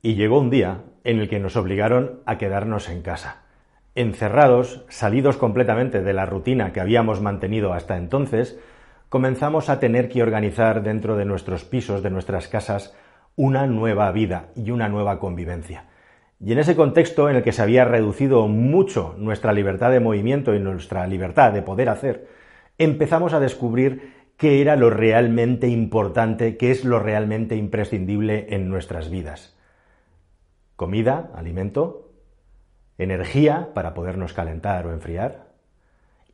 Y llegó un día en el que nos obligaron a quedarnos en casa. Encerrados, salidos completamente de la rutina que habíamos mantenido hasta entonces, comenzamos a tener que organizar dentro de nuestros pisos, de nuestras casas, una nueva vida y una nueva convivencia. Y en ese contexto en el que se había reducido mucho nuestra libertad de movimiento y nuestra libertad de poder hacer, empezamos a descubrir qué era lo realmente importante, qué es lo realmente imprescindible en nuestras vidas comida, alimento, energía para podernos calentar o enfriar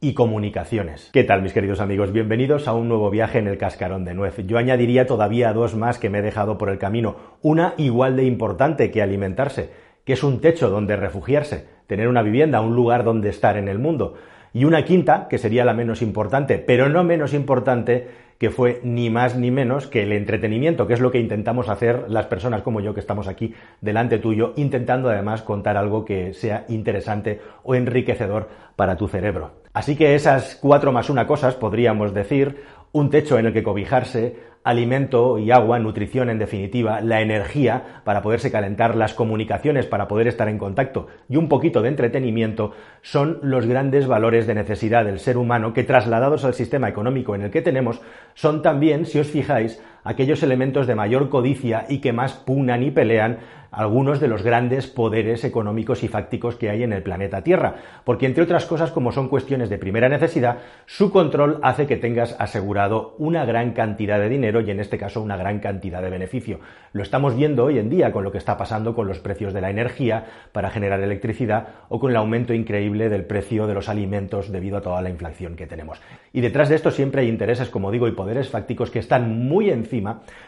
y comunicaciones. ¿Qué tal mis queridos amigos? Bienvenidos a un nuevo viaje en el cascarón de nuez. Yo añadiría todavía dos más que me he dejado por el camino. Una igual de importante que alimentarse, que es un techo donde refugiarse, tener una vivienda, un lugar donde estar en el mundo. Y una quinta, que sería la menos importante, pero no menos importante, que fue ni más ni menos que el entretenimiento, que es lo que intentamos hacer las personas como yo que estamos aquí delante tuyo, intentando además contar algo que sea interesante o enriquecedor para tu cerebro. Así que esas cuatro más una cosas, podríamos decir, un techo en el que cobijarse, alimento y agua, nutrición en definitiva, la energía para poderse calentar, las comunicaciones para poder estar en contacto y un poquito de entretenimiento son los grandes valores de necesidad del ser humano que trasladados al sistema económico en el que tenemos son también, si os fijáis, aquellos elementos de mayor codicia y que más punan y pelean algunos de los grandes poderes económicos y fácticos que hay en el planeta Tierra, porque entre otras cosas, como son cuestiones de primera necesidad, su control hace que tengas asegurado una gran cantidad de dinero y en este caso una gran cantidad de beneficio. Lo estamos viendo hoy en día con lo que está pasando con los precios de la energía para generar electricidad o con el aumento increíble del precio de los alimentos debido a toda la inflación que tenemos. Y detrás de esto siempre hay intereses, como digo, y poderes fácticos que están muy encima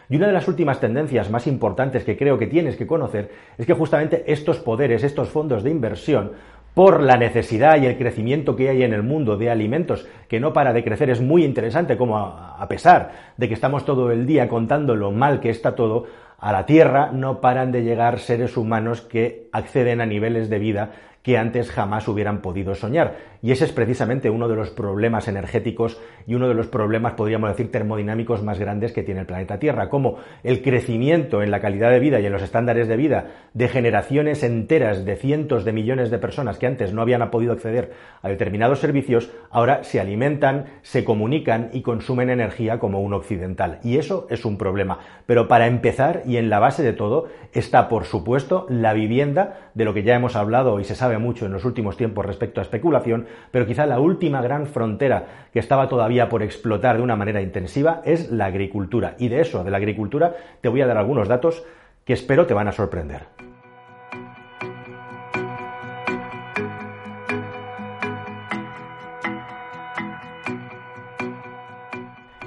y una de las últimas tendencias más importantes que creo que tienes que conocer es que justamente estos poderes, estos fondos de inversión, por la necesidad y el crecimiento que hay en el mundo de alimentos, que no para de crecer, es muy interesante como a, pesar de que estamos todo el día contando lo mal que está todo, a la Tierra no paran de llegar seres humanos que acceden a niveles de vida que antes jamás hubieran podido soñar. Y ese es precisamente uno de los problemas energéticos y uno de los problemas, podríamos decir, termodinámicos más grandes que tiene el planeta Tierra, como el crecimiento en la calidad de vida y en los estándares de vida de generaciones enteras de cientos de millones de personas que antes no habían podido acceder a determinados servicios, ahora se alimentan, se comunican y consumen energía como un occidental. Y eso es un problema. Pero para empezar, y en la base de todo, está, por supuesto, la vivienda, de lo que ya hemos hablado y se sabe mucho en los últimos tiempos respecto a especulación, pero quizá la última gran frontera que estaba todavía por explotar de una manera intensiva es la agricultura. Y de eso, de la agricultura, te voy a dar algunos datos que espero te van a sorprender.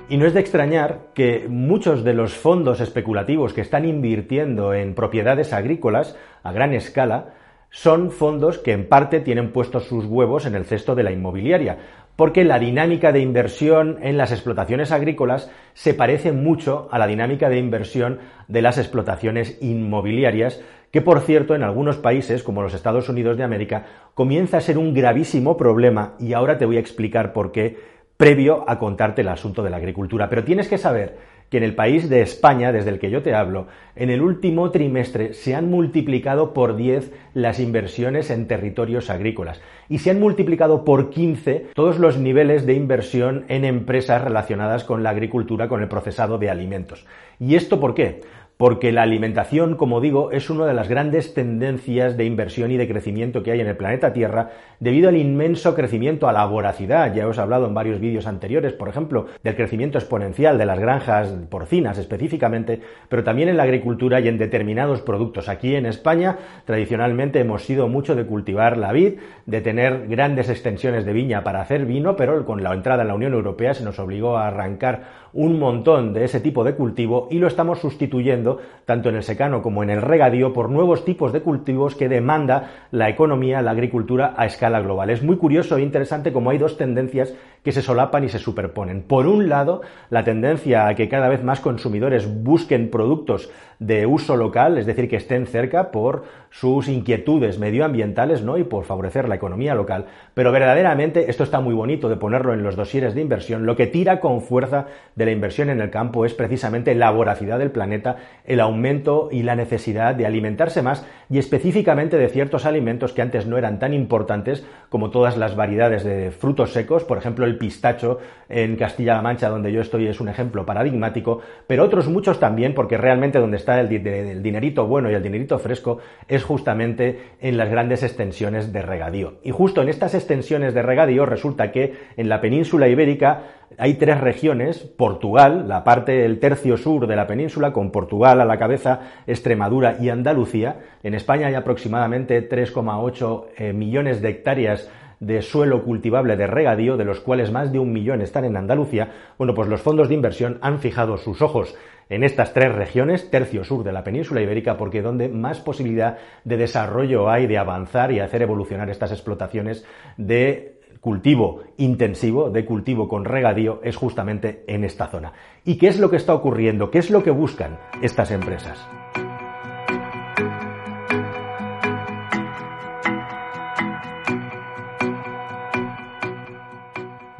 Y no es de extrañar que muchos de los fondos especulativos que están invirtiendo en propiedades agrícolas a gran escala son fondos que en parte tienen puestos sus huevos en el cesto de la inmobiliaria, porque la dinámica de inversión en las explotaciones agrícolas se parece mucho a la dinámica de inversión de las explotaciones inmobiliarias, que por cierto en algunos países, como los Estados Unidos de América, comienza a ser un gravísimo problema y ahora te voy a explicar por qué previo a contarte el asunto de la agricultura. Pero tienes que saber que en el país de España, desde el que yo te hablo, en el último trimestre se han multiplicado por 10 las inversiones en territorios agrícolas y se han multiplicado por 15 todos los niveles de inversión en empresas relacionadas con la agricultura, con el procesado de alimentos. ¿Y esto por qué? Porque la alimentación, como digo, es una de las grandes tendencias de inversión y de crecimiento que hay en el planeta Tierra debido al inmenso crecimiento, a la voracidad. Ya os he hablado en varios vídeos anteriores, por ejemplo, del crecimiento exponencial de las granjas porcinas específicamente, pero también en la agricultura y en determinados productos. Aquí en España, tradicionalmente hemos sido mucho de cultivar la vid, de tener grandes extensiones de viña para hacer vino, pero con la entrada en la Unión Europea se nos obligó a arrancar un montón de ese tipo de cultivo y lo estamos sustituyendo tanto en el secano como en el regadío por nuevos tipos de cultivos que demanda la economía, la agricultura a escala global. Es muy curioso e interesante como hay dos tendencias que se solapan y se superponen. Por un lado, la tendencia a que cada vez más consumidores busquen productos de uso local, es decir, que estén cerca por sus inquietudes medioambientales ¿no? y por favorecer la economía local. Pero verdaderamente, esto está muy bonito de ponerlo en los dosieres de inversión, lo que tira con fuerza de la inversión en el campo es precisamente la voracidad del planeta, el aumento y la necesidad de alimentarse más y específicamente de ciertos alimentos que antes no eran tan importantes como todas las variedades de frutos secos, por ejemplo el pistacho en Castilla-La Mancha donde yo estoy es un ejemplo paradigmático, pero otros muchos también porque realmente donde está el, dinerito bueno y el dinerito fresco es justamente en las grandes extensiones de regadío. Y justo en estas extensiones de regadío resulta que en la península ibérica hay tres regiones, Portugal, la parte del tercio sur de la península, con Portugal a la cabeza, Extremadura y Andalucía. En España hay aproximadamente 3,8 eh, millones de hectáreas de suelo cultivable de regadío, de los cuales más de un millón están en Andalucía, bueno, pues los fondos de inversión han fijado sus ojos en estas tres regiones, tercio sur de la península ibérica, porque donde más posibilidad de desarrollo hay de avanzar y hacer evolucionar estas explotaciones de cultivo intensivo, de cultivo con regadío, es justamente en esta zona. ¿Y qué es lo que está ocurriendo? ¿Qué es lo que buscan estas empresas?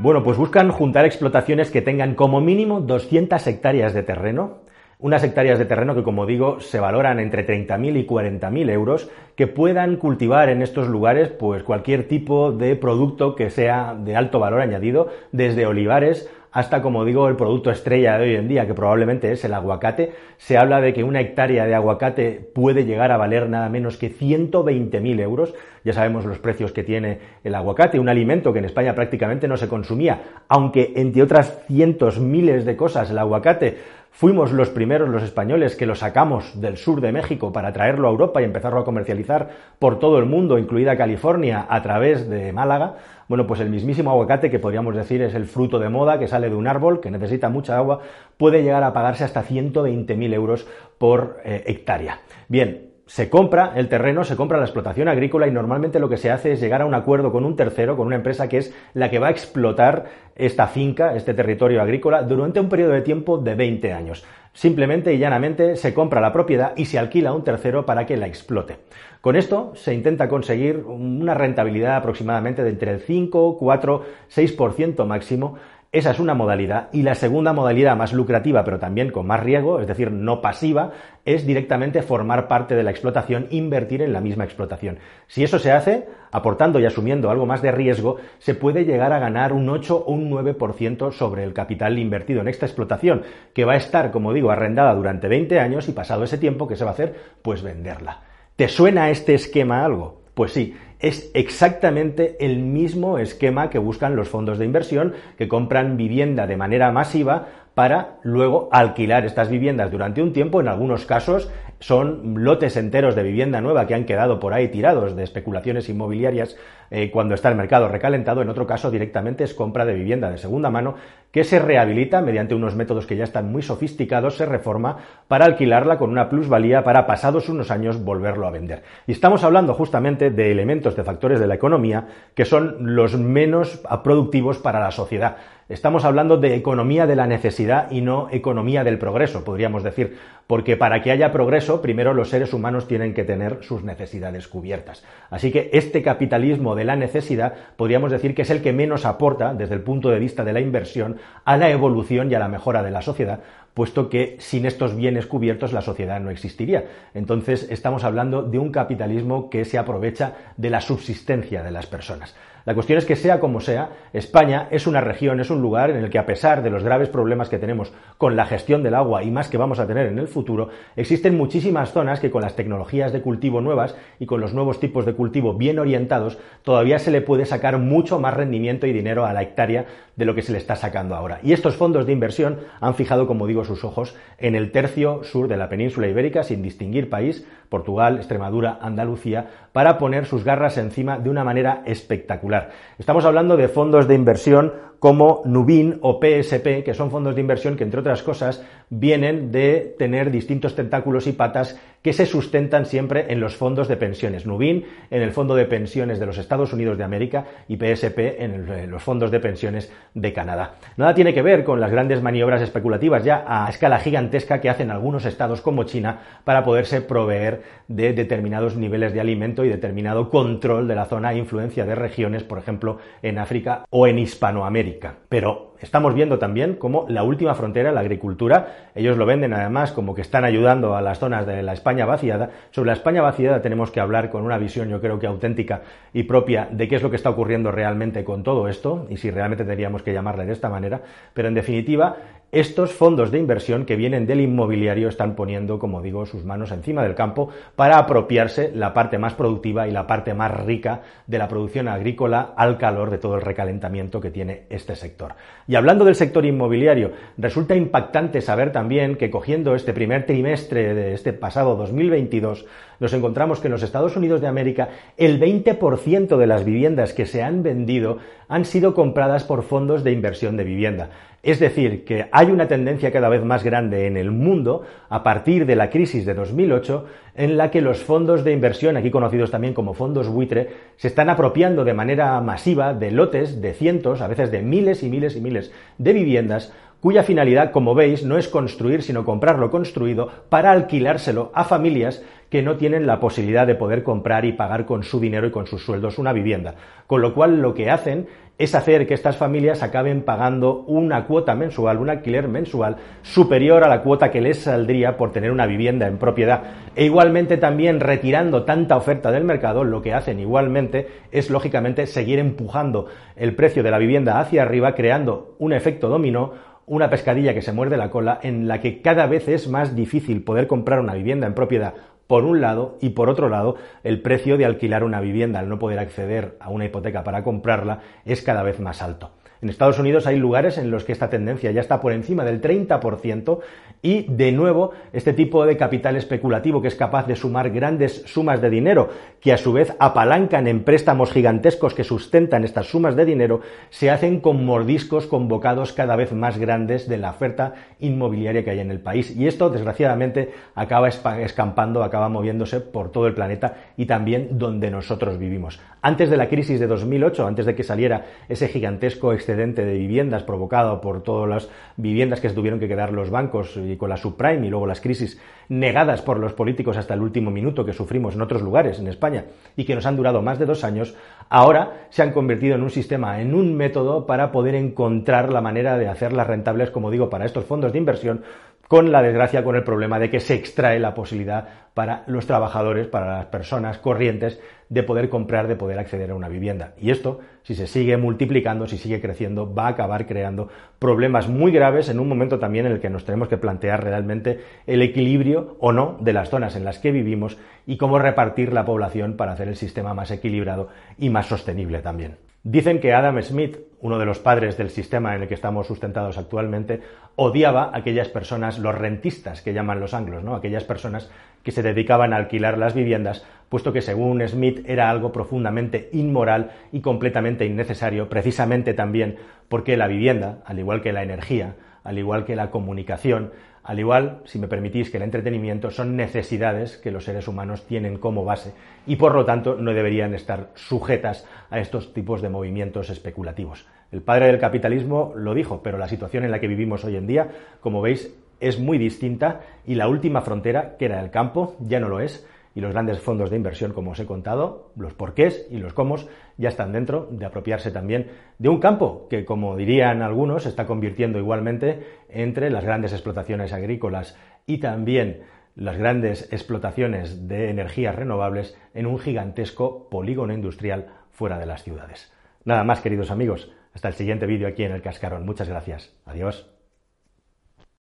Bueno, pues buscan juntar explotaciones que tengan como mínimo 200 hectáreas de terreno, unas hectáreas de terreno que, como digo, se valoran entre 30.000 y 40.000 euros, que puedan cultivar en estos lugares pues cualquier tipo de producto que sea de alto valor añadido, desde olivares hasta, como digo, el producto estrella de hoy en día, que probablemente es el aguacate. Se habla de que una hectárea de aguacate puede llegar a valer nada menos que 120.000 euros. Ya sabemos los precios que tiene el aguacate, un alimento que en España prácticamente no se consumía, aunque entre otras cientos, miles de cosas, el aguacate Fuimos los primeros, los españoles, que lo sacamos del sur de México para traerlo a Europa y empezarlo a comercializar por todo el mundo, incluida California, a través de Málaga. Bueno, pues el mismísimo aguacate, que podríamos decir es el fruto de moda, que sale de un árbol, que necesita mucha agua, puede llegar a pagarse hasta 120.000 euros por eh, hectárea. Bien, se compra el terreno, se compra la explotación agrícola y normalmente lo que se hace es llegar a un acuerdo con un tercero, con una empresa que es la que va a explotar esta finca, este territorio agrícola, durante un periodo de tiempo de 20 años. Simplemente y llanamente se compra la propiedad y se alquila a un tercero para que la explote. Con esto se intenta conseguir una rentabilidad aproximadamente de entre el 5, 4, 6% máximo esa es una modalidad. Y la segunda modalidad más lucrativa, pero también con más riesgo, es decir, no pasiva, es directamente formar parte de la explotación, invertir en la misma explotación. Si eso se hace, aportando y asumiendo algo más de riesgo, se puede llegar a ganar un 8 o un 9% sobre el capital invertido en esta explotación, que va a estar, como digo, arrendada durante 20 años y pasado ese tiempo, ¿qué se va a hacer? Pues venderla. ¿Te suena este esquema algo? Pues sí, es exactamente el mismo esquema que buscan los fondos de inversión que compran vivienda de manera masiva para luego alquilar estas viviendas durante un tiempo. En algunos casos son lotes enteros de vivienda nueva que han quedado por ahí tirados de especulaciones inmobiliarias eh, cuando está el mercado recalentado. En otro caso directamente es compra de vivienda de segunda mano que se rehabilita mediante unos métodos que ya están muy sofisticados, se reforma para alquilarla con una plusvalía para pasados unos años volverlo a vender. Y estamos hablando justamente de elementos, de factores de la economía que son los menos productivos para la sociedad. Estamos hablando de economía de la necesidad y no economía del progreso, podríamos decir, porque para que haya progreso, primero los seres humanos tienen que tener sus necesidades cubiertas. Así que este capitalismo de la necesidad podríamos decir que es el que menos aporta, desde el punto de vista de la inversión, a la evolución y a la mejora de la sociedad, puesto que sin estos bienes cubiertos la sociedad no existiría. Entonces estamos hablando de un capitalismo que se aprovecha de la subsistencia de las personas. La cuestión es que sea como sea, España es una región, es un lugar en el que a pesar de los graves problemas que tenemos con la gestión del agua y más que vamos a tener en el futuro, existen muchísimas zonas que con las tecnologías de cultivo nuevas y con los nuevos tipos de cultivo bien orientados, todavía se le puede sacar mucho más rendimiento y dinero a la hectárea de lo que se le está sacando ahora. Y estos fondos de inversión han fijado, como digo, sus ojos en el tercio sur de la península ibérica, sin distinguir país, Portugal, Extremadura, Andalucía, para poner sus garras encima de una manera espectacular. Estamos hablando de fondos de inversión como Nubin o PSP, que son fondos de inversión que, entre otras cosas, vienen de tener distintos tentáculos y patas que se sustentan siempre en los fondos de pensiones. Nubin en el fondo de pensiones de los Estados Unidos de América y PSP en los fondos de pensiones de Canadá. Nada tiene que ver con las grandes maniobras especulativas ya a escala gigantesca que hacen algunos estados como China para poderse proveer de determinados niveles de alimento y determinado control de la zona e influencia de regiones, por ejemplo, en África o en Hispanoamérica. Pero estamos viendo también como la última frontera, la agricultura, ellos lo venden además como que están ayudando a las zonas de la España vaciada. Sobre la España vaciada tenemos que hablar con una visión, yo creo que auténtica y propia de qué es lo que está ocurriendo realmente con todo esto y si realmente tendríamos que llamarle de esta manera. Pero en definitiva, estos fondos de inversión que vienen del inmobiliario están poniendo, como digo, sus manos encima del campo para apropiarse la parte más productiva y la parte más rica de la producción agrícola al calor de todo el recalentamiento que tiene este sector. Y hablando del sector inmobiliario, resulta impactante saber también que cogiendo este primer trimestre de este pasado 2022, nos encontramos que en los Estados Unidos de América el 20% de las viviendas que se han vendido han sido compradas por fondos de inversión de vivienda. Es decir, que hay una tendencia cada vez más grande en el mundo a partir de la crisis de 2008 en la que los fondos de inversión, aquí conocidos también como fondos buitre, se están apropiando de manera masiva de lotes de cientos, a veces de miles y miles y miles de viviendas cuya finalidad, como veis, no es construir, sino comprarlo construido para alquilárselo a familias que no tienen la posibilidad de poder comprar y pagar con su dinero y con sus sueldos una vivienda. Con lo cual lo que hacen es hacer que estas familias acaben pagando una cuota mensual, un alquiler mensual superior a la cuota que les saldría por tener una vivienda en propiedad. E igualmente también retirando tanta oferta del mercado, lo que hacen igualmente es lógicamente seguir empujando el precio de la vivienda hacia arriba, creando un efecto dominó una pescadilla que se muerde la cola en la que cada vez es más difícil poder comprar una vivienda en propiedad por un lado, y por otro lado, el precio de alquilar una vivienda al no poder acceder a una hipoteca para comprarla es cada vez más alto. En Estados Unidos hay lugares en los que esta tendencia ya está por encima del 30% y, de nuevo, este tipo de capital especulativo que es capaz de sumar grandes sumas de dinero, que a su vez apalancan en préstamos gigantescos que sustentan estas sumas de dinero, se hacen con mordiscos convocados cada vez más grandes de la oferta inmobiliaria que hay en el país. Y esto, desgraciadamente, acaba escampando, acaba moviéndose por todo el planeta y también donde nosotros vivimos. Antes de la crisis de 2008, antes de que saliera ese gigantesco excedente de viviendas provocado por todas las viviendas que tuvieron que quedar los bancos y con la subprime y luego las crisis negadas por los políticos hasta el último minuto que sufrimos en otros lugares en España y que nos han durado más de dos años, ahora se han convertido en un sistema, en un método para poder encontrar la manera de hacerlas rentables, como digo, para estos fondos de inversión con la desgracia, con el problema de que se extrae la posibilidad para los trabajadores, para las personas corrientes, de poder comprar, de poder acceder a una vivienda. Y esto, si se sigue multiplicando, si sigue creciendo, va a acabar creando problemas muy graves en un momento también en el que nos tenemos que plantear realmente el equilibrio o no de las zonas en las que vivimos y cómo repartir la población para hacer el sistema más equilibrado y más sostenible también. Dicen que Adam Smith, uno de los padres del sistema en el que estamos sustentados actualmente, odiaba a aquellas personas, los rentistas que llaman los anglos, ¿no? Aquellas personas que se dedicaban a alquilar las viviendas, puesto que según Smith era algo profundamente inmoral y completamente innecesario, precisamente también porque la vivienda, al igual que la energía, al igual que la comunicación, al igual, si me permitís, que el entretenimiento son necesidades que los seres humanos tienen como base y por lo tanto no deberían estar sujetas a estos tipos de movimientos especulativos. El padre del capitalismo lo dijo, pero la situación en la que vivimos hoy en día, como veis, es muy distinta y la última frontera, que era el campo, ya no lo es y los grandes fondos de inversión, como os he contado, los porqués y los cómo, ya están dentro de apropiarse también de un campo que, como dirían algunos, está convirtiendo igualmente entre las grandes explotaciones agrícolas y también las grandes explotaciones de energías renovables en un gigantesco polígono industrial fuera de las ciudades. Nada más, queridos amigos. Hasta el siguiente vídeo aquí en el Cascarón. Muchas gracias. Adiós.